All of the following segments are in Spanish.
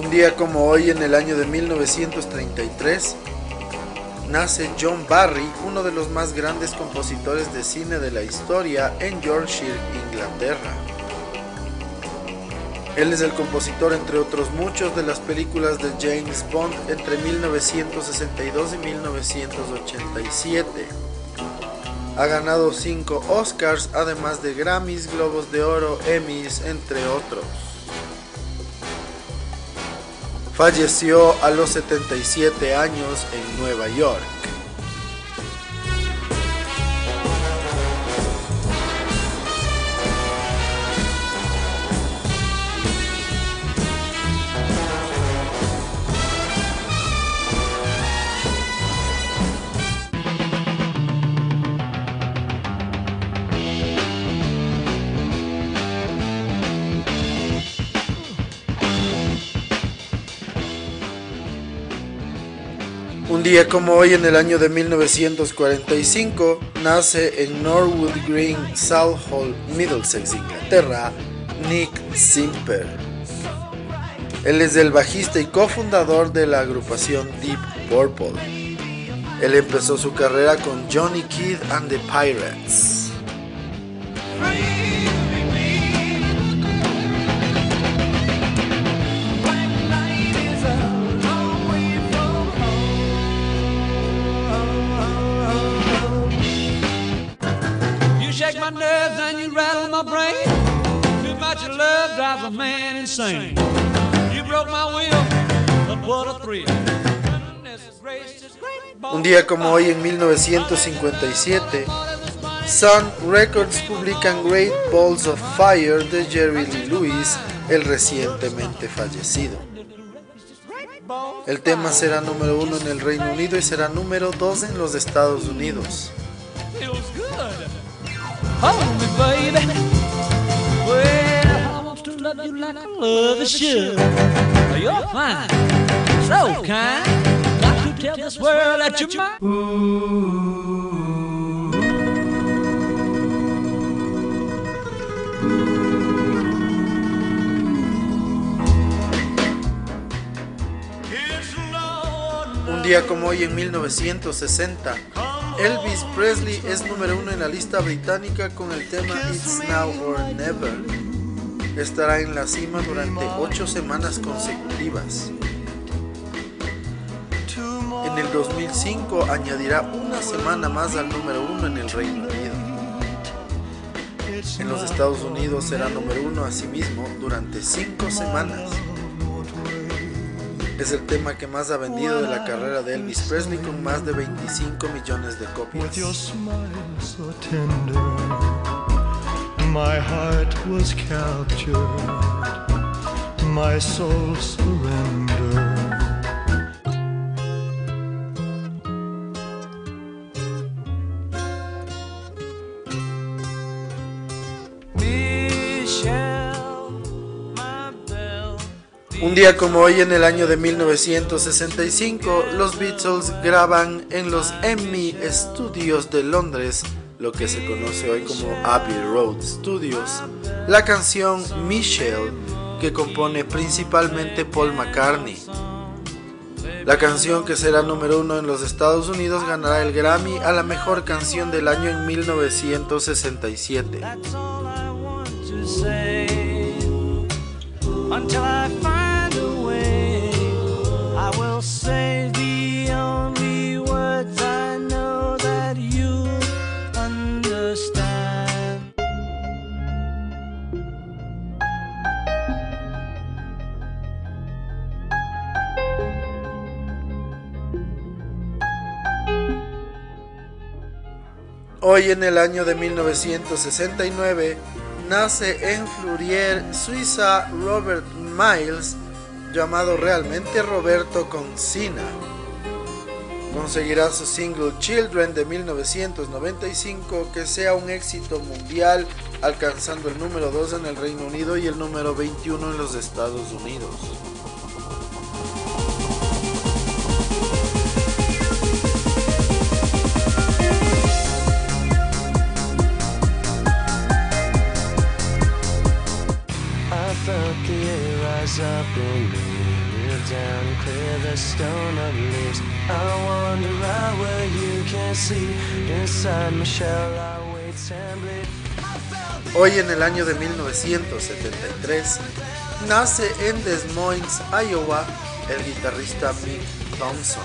Un día como hoy, en el año de 1933, nace John Barry, uno de los más grandes compositores de cine de la historia en Yorkshire, Inglaterra. Él es el compositor, entre otros muchos, de las películas de James Bond entre 1962 y 1987. Ha ganado 5 Oscars, además de Grammys, Globos de Oro, Emmys, entre otros. Falleció a los 77 años en Nueva York. Como hoy en el año de 1945 nace en Norwood Green, Southall, Middlesex, Inglaterra, Nick Simper. Él es el bajista y cofundador de la agrupación Deep Purple. Él empezó su carrera con Johnny Kidd and the Pirates. My brain. Too much of love drives a man insane. You broke my will, but what a thrill. Goodness gracious, great Un día como hoy en 1957, Sun Records publican Great Balls of Fire de Jerry Lee Lewis, el recientemente fallecido. El tema será número uno en el Reino Unido y será número dos en los Estados Unidos. Hold me, baby. Un día como hoy en 1960, Elvis Presley es número uno en la lista británica con el tema It's Now or Never. Estará en la cima durante ocho semanas consecutivas. En el 2005 añadirá una semana más al número uno en el Reino Unido. En los Estados Unidos será número uno asimismo durante cinco semanas. Es el tema que más ha vendido de la carrera de Elvis Presley con más de 25 millones de copias. My heart was captured, my soul surrendered. Un día como hoy en el año de 1965, los Beatles graban en los Emmy Studios de Londres, lo que se conoce hoy como Abbey Road Studios, la canción Michelle, que compone principalmente Paul McCartney. La canción que será número uno en los Estados Unidos ganará el Grammy a la mejor canción del año en 1967. Hoy en el año de 1969 nace en Fleurier, Suiza, Robert Miles, llamado realmente Roberto Concina. Conseguirá su single Children de 1995 que sea un éxito mundial, alcanzando el número 2 en el Reino Unido y el número 21 en los Estados Unidos. Stone of leaves. I wander out where you can see. Inside my shell, I wait and bleed. Hoy en el año de 1973 nace en Des Moines, Iowa, el guitarrista Mick Thompson.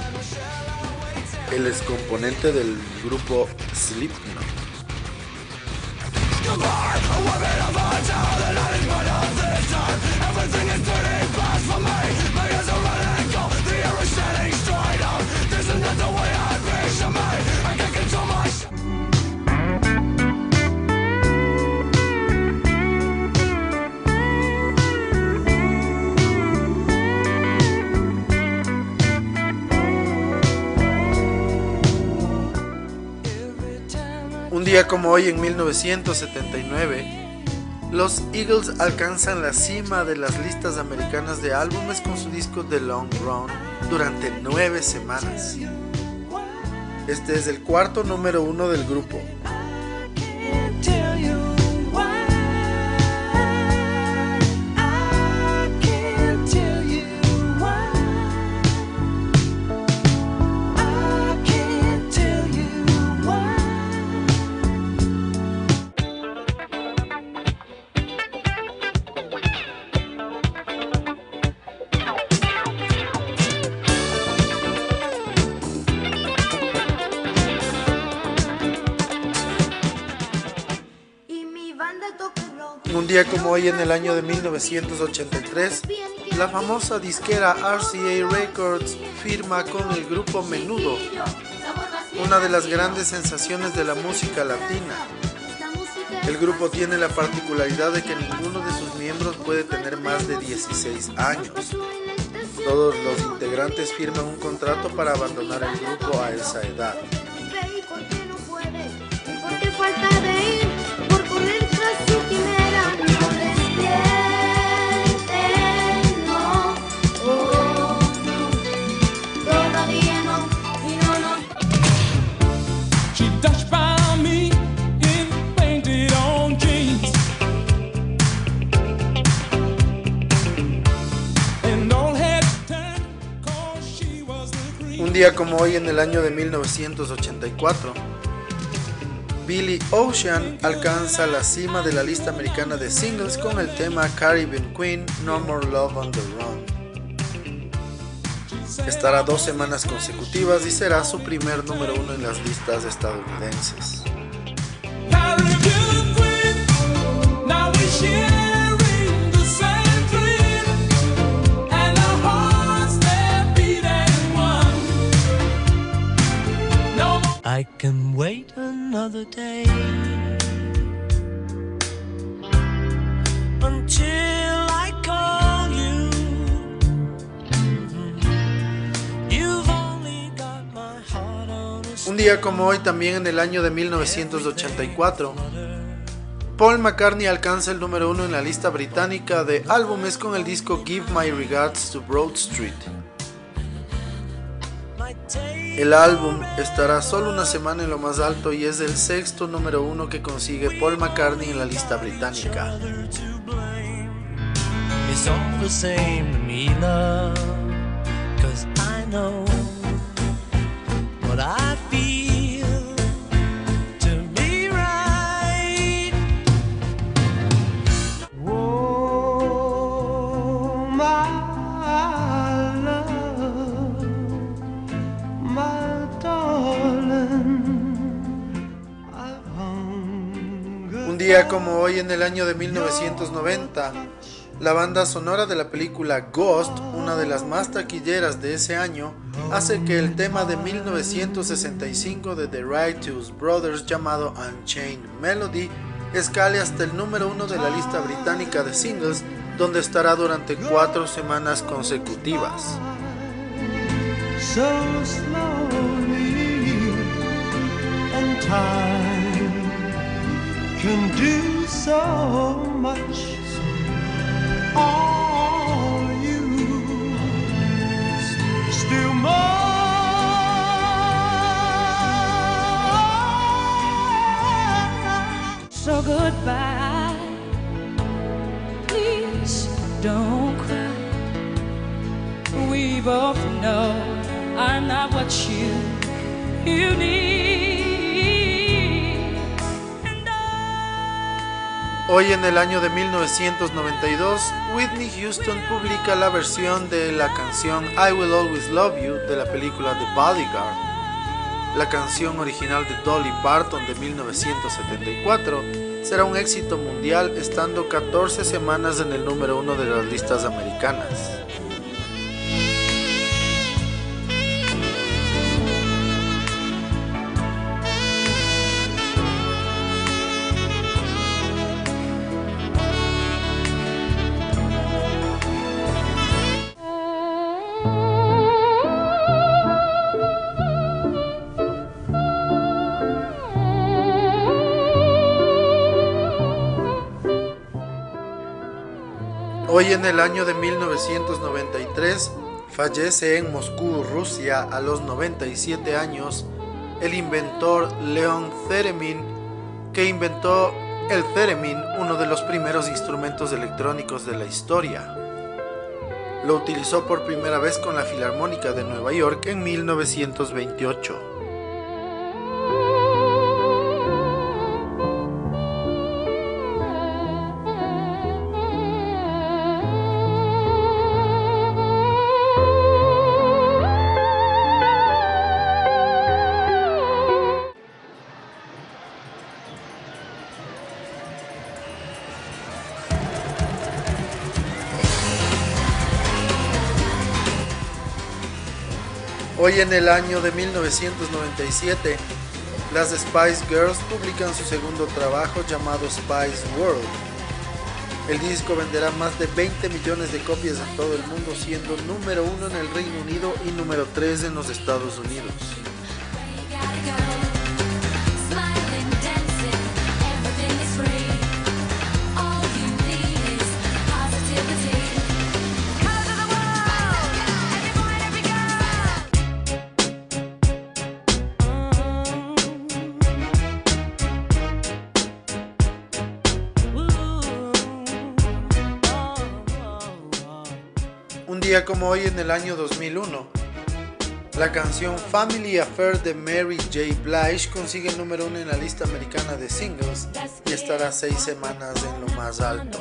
Él es componente del grupo Slipknot. Un día como hoy en 1979, los Eagles alcanzan la cima de las listas americanas de álbumes con su disco The Long Run durante nueve semanas. Este es el cuarto número uno del grupo. Un día como hoy en el año de 1983, la famosa disquera RCA Records firma con el grupo Menudo, una de las grandes sensaciones de la música latina. El grupo tiene la particularidad de que ninguno de sus miembros puede tener más de 16 años. Todos los integrantes firman un contrato para abandonar el grupo a esa edad. Día como hoy en el año de 1984, Billy Ocean alcanza la cima de la lista americana de singles con el tema Caribbean Queen No More Love on the Run. Estará dos semanas consecutivas y será su primer número uno en las listas estadounidenses. Un día como hoy, también en el año de 1984, Paul McCartney alcanza el número uno en la lista británica de álbumes con el disco Give My Regards to Broad Street. El álbum estará solo una semana en lo más alto y es el sexto número uno que consigue Paul McCartney en la lista británica. Día como hoy en el año de 1990, la banda sonora de la película Ghost, una de las más taquilleras de ese año, hace que el tema de 1965 de The Righteous Brothers llamado Unchained Melody escale hasta el número uno de la lista británica de singles, donde estará durante cuatro semanas consecutivas. so slowly, and time can do so much. Are you still mine? So goodbye. Please don't cry. We both know I'm not what you you need. Hoy en el año de 1992, Whitney Houston publica la versión de la canción I Will Always Love You de la película The Bodyguard. La canción original de Dolly Parton de 1974 será un éxito mundial estando 14 semanas en el número uno de las listas americanas. Hoy en el año de 1993 fallece en Moscú, Rusia, a los 97 años, el inventor Leon Theremin, que inventó el theremin, uno de los primeros instrumentos electrónicos de la historia. Lo utilizó por primera vez con la Filarmónica de Nueva York en 1928. Hoy en el año de 1997, las Spice Girls publican su segundo trabajo llamado Spice World. El disco venderá más de 20 millones de copias en todo el mundo, siendo número uno en el Reino Unido y número 3 en los Estados Unidos. Un día como hoy en el año 2001, la canción Family Affair de Mary J. Blige consigue el número uno en la lista americana de singles y estará seis semanas en lo más alto.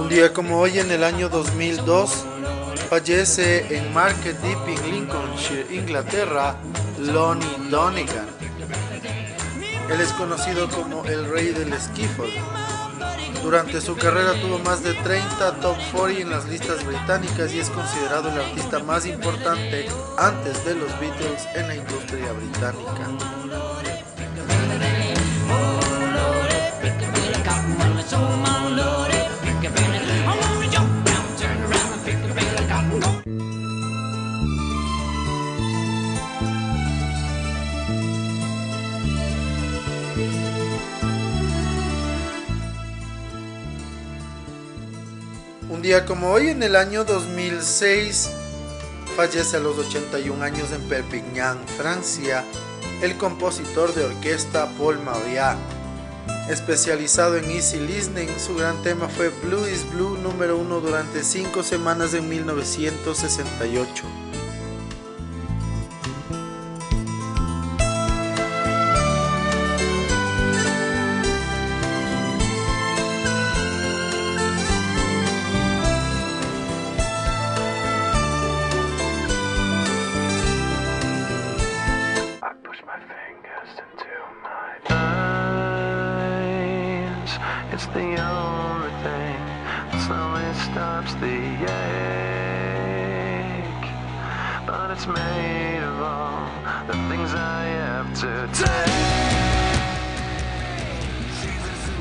Un día como hoy en el año 2002, fallece en Market Deep en Lincolnshire, Inglaterra, Lonnie Donegan. Él es conocido como el rey del skiffle. Durante su carrera tuvo más de 30 top 40 en las listas británicas y es considerado el artista más importante antes de los Beatles en la industria británica. Un día como hoy, en el año 2006, fallece a los 81 años en Perpignan, Francia, el compositor de orquesta Paul Mauriat. Especializado en easy listening, su gran tema fue Blue is Blue número uno durante cinco semanas en 1968.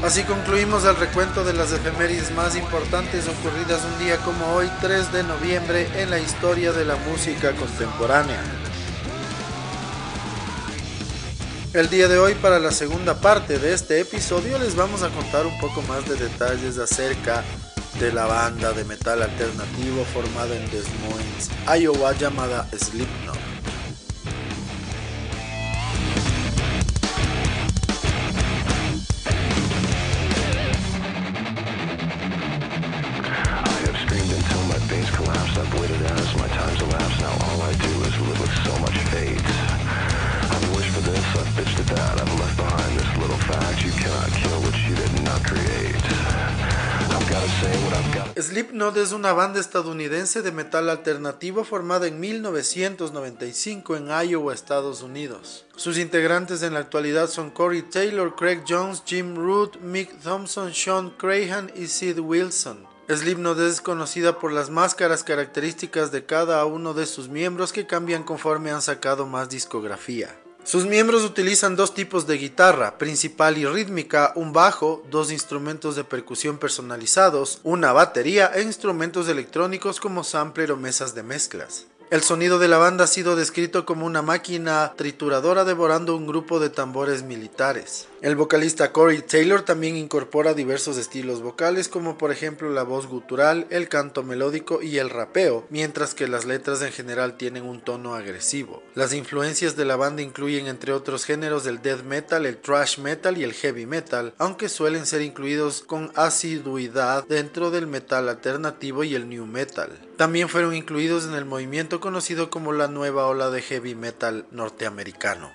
Así concluimos el recuento de las efemérides más importantes ocurridas un día como hoy, 3 de noviembre, en la historia de la música contemporánea. El día de hoy, para la segunda parte de este episodio, les vamos a contar un poco más de detalles acerca de la banda de metal alternativo formada en Des Moines, Iowa, llamada Slipknot. Es una banda estadounidense de metal alternativo formada en 1995 en Iowa, Estados Unidos. Sus integrantes en la actualidad son Corey Taylor, Craig Jones, Jim Root, Mick Thompson, Sean Crahan y Sid Wilson. Slipknot es conocida por las máscaras características de cada uno de sus miembros que cambian conforme han sacado más discografía. Sus miembros utilizan dos tipos de guitarra, principal y rítmica, un bajo, dos instrumentos de percusión personalizados, una batería e instrumentos electrónicos como sampler o mesas de mezclas. El sonido de la banda ha sido descrito como una máquina trituradora devorando un grupo de tambores militares. El vocalista Corey Taylor también incorpora diversos estilos vocales como por ejemplo la voz gutural, el canto melódico y el rapeo, mientras que las letras en general tienen un tono agresivo. Las influencias de la banda incluyen entre otros géneros el death metal, el thrash metal y el heavy metal, aunque suelen ser incluidos con asiduidad dentro del metal alternativo y el new metal. También fueron incluidos en el movimiento conocido como la nueva ola de heavy metal norteamericano.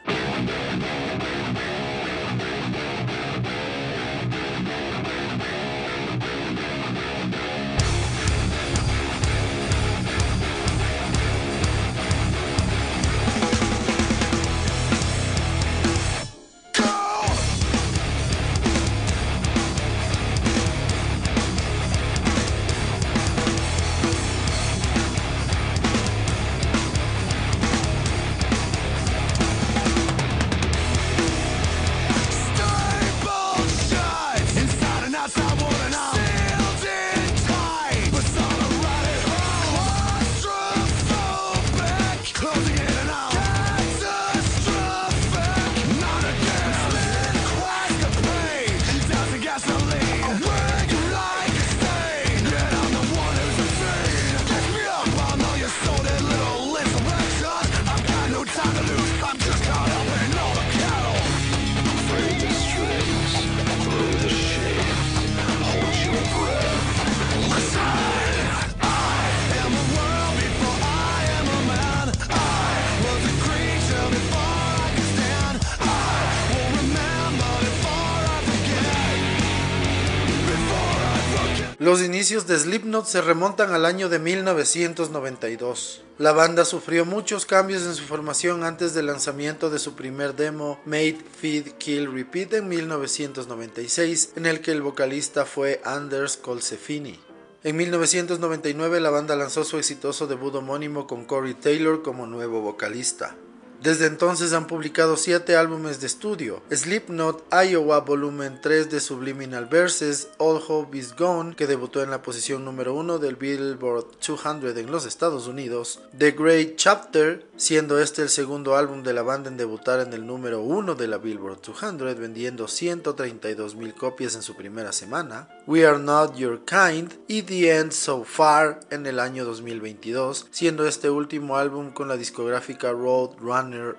Los inicios de Slipknot se remontan al año de 1992. La banda sufrió muchos cambios en su formación antes del lanzamiento de su primer demo Made, Feed, Kill, Repeat en 1996, en el que el vocalista fue Anders Colsefini. En 1999 la banda lanzó su exitoso debut homónimo con Corey Taylor como nuevo vocalista. Desde entonces han publicado 7 álbumes de estudio, Slipknot, Iowa Volumen 3 de Subliminal Verses, All Hope Is Gone, que debutó en la posición número 1 del Billboard 200 en los Estados Unidos, The Great Chapter, siendo este el segundo álbum de la banda en debutar en el número 1 de la Billboard 200, vendiendo 132 mil copias en su primera semana, We Are Not Your Kind y The End So Far en el año 2022, siendo este último álbum con la discográfica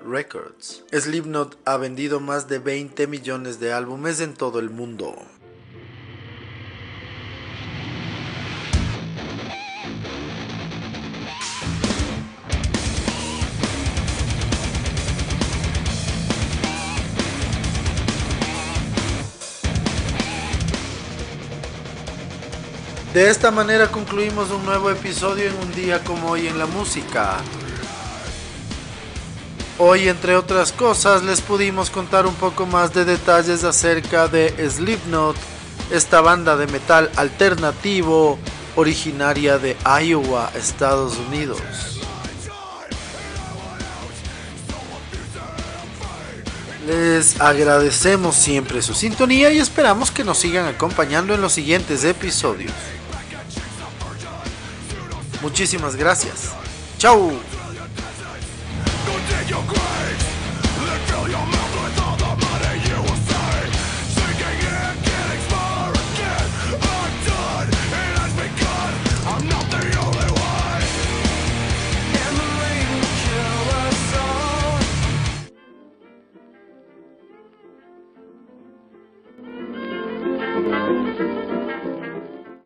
Records. Slipknot ha vendido más de 20 millones de álbumes en todo el mundo. De esta manera concluimos un nuevo episodio en un día como hoy en la música. Hoy, entre otras cosas, les pudimos contar un poco más de detalles acerca de Slipknot, esta banda de metal alternativo originaria de Iowa, Estados Unidos. Les agradecemos siempre su sintonía y esperamos que nos sigan acompañando en los siguientes episodios. Muchísimas gracias. Chau.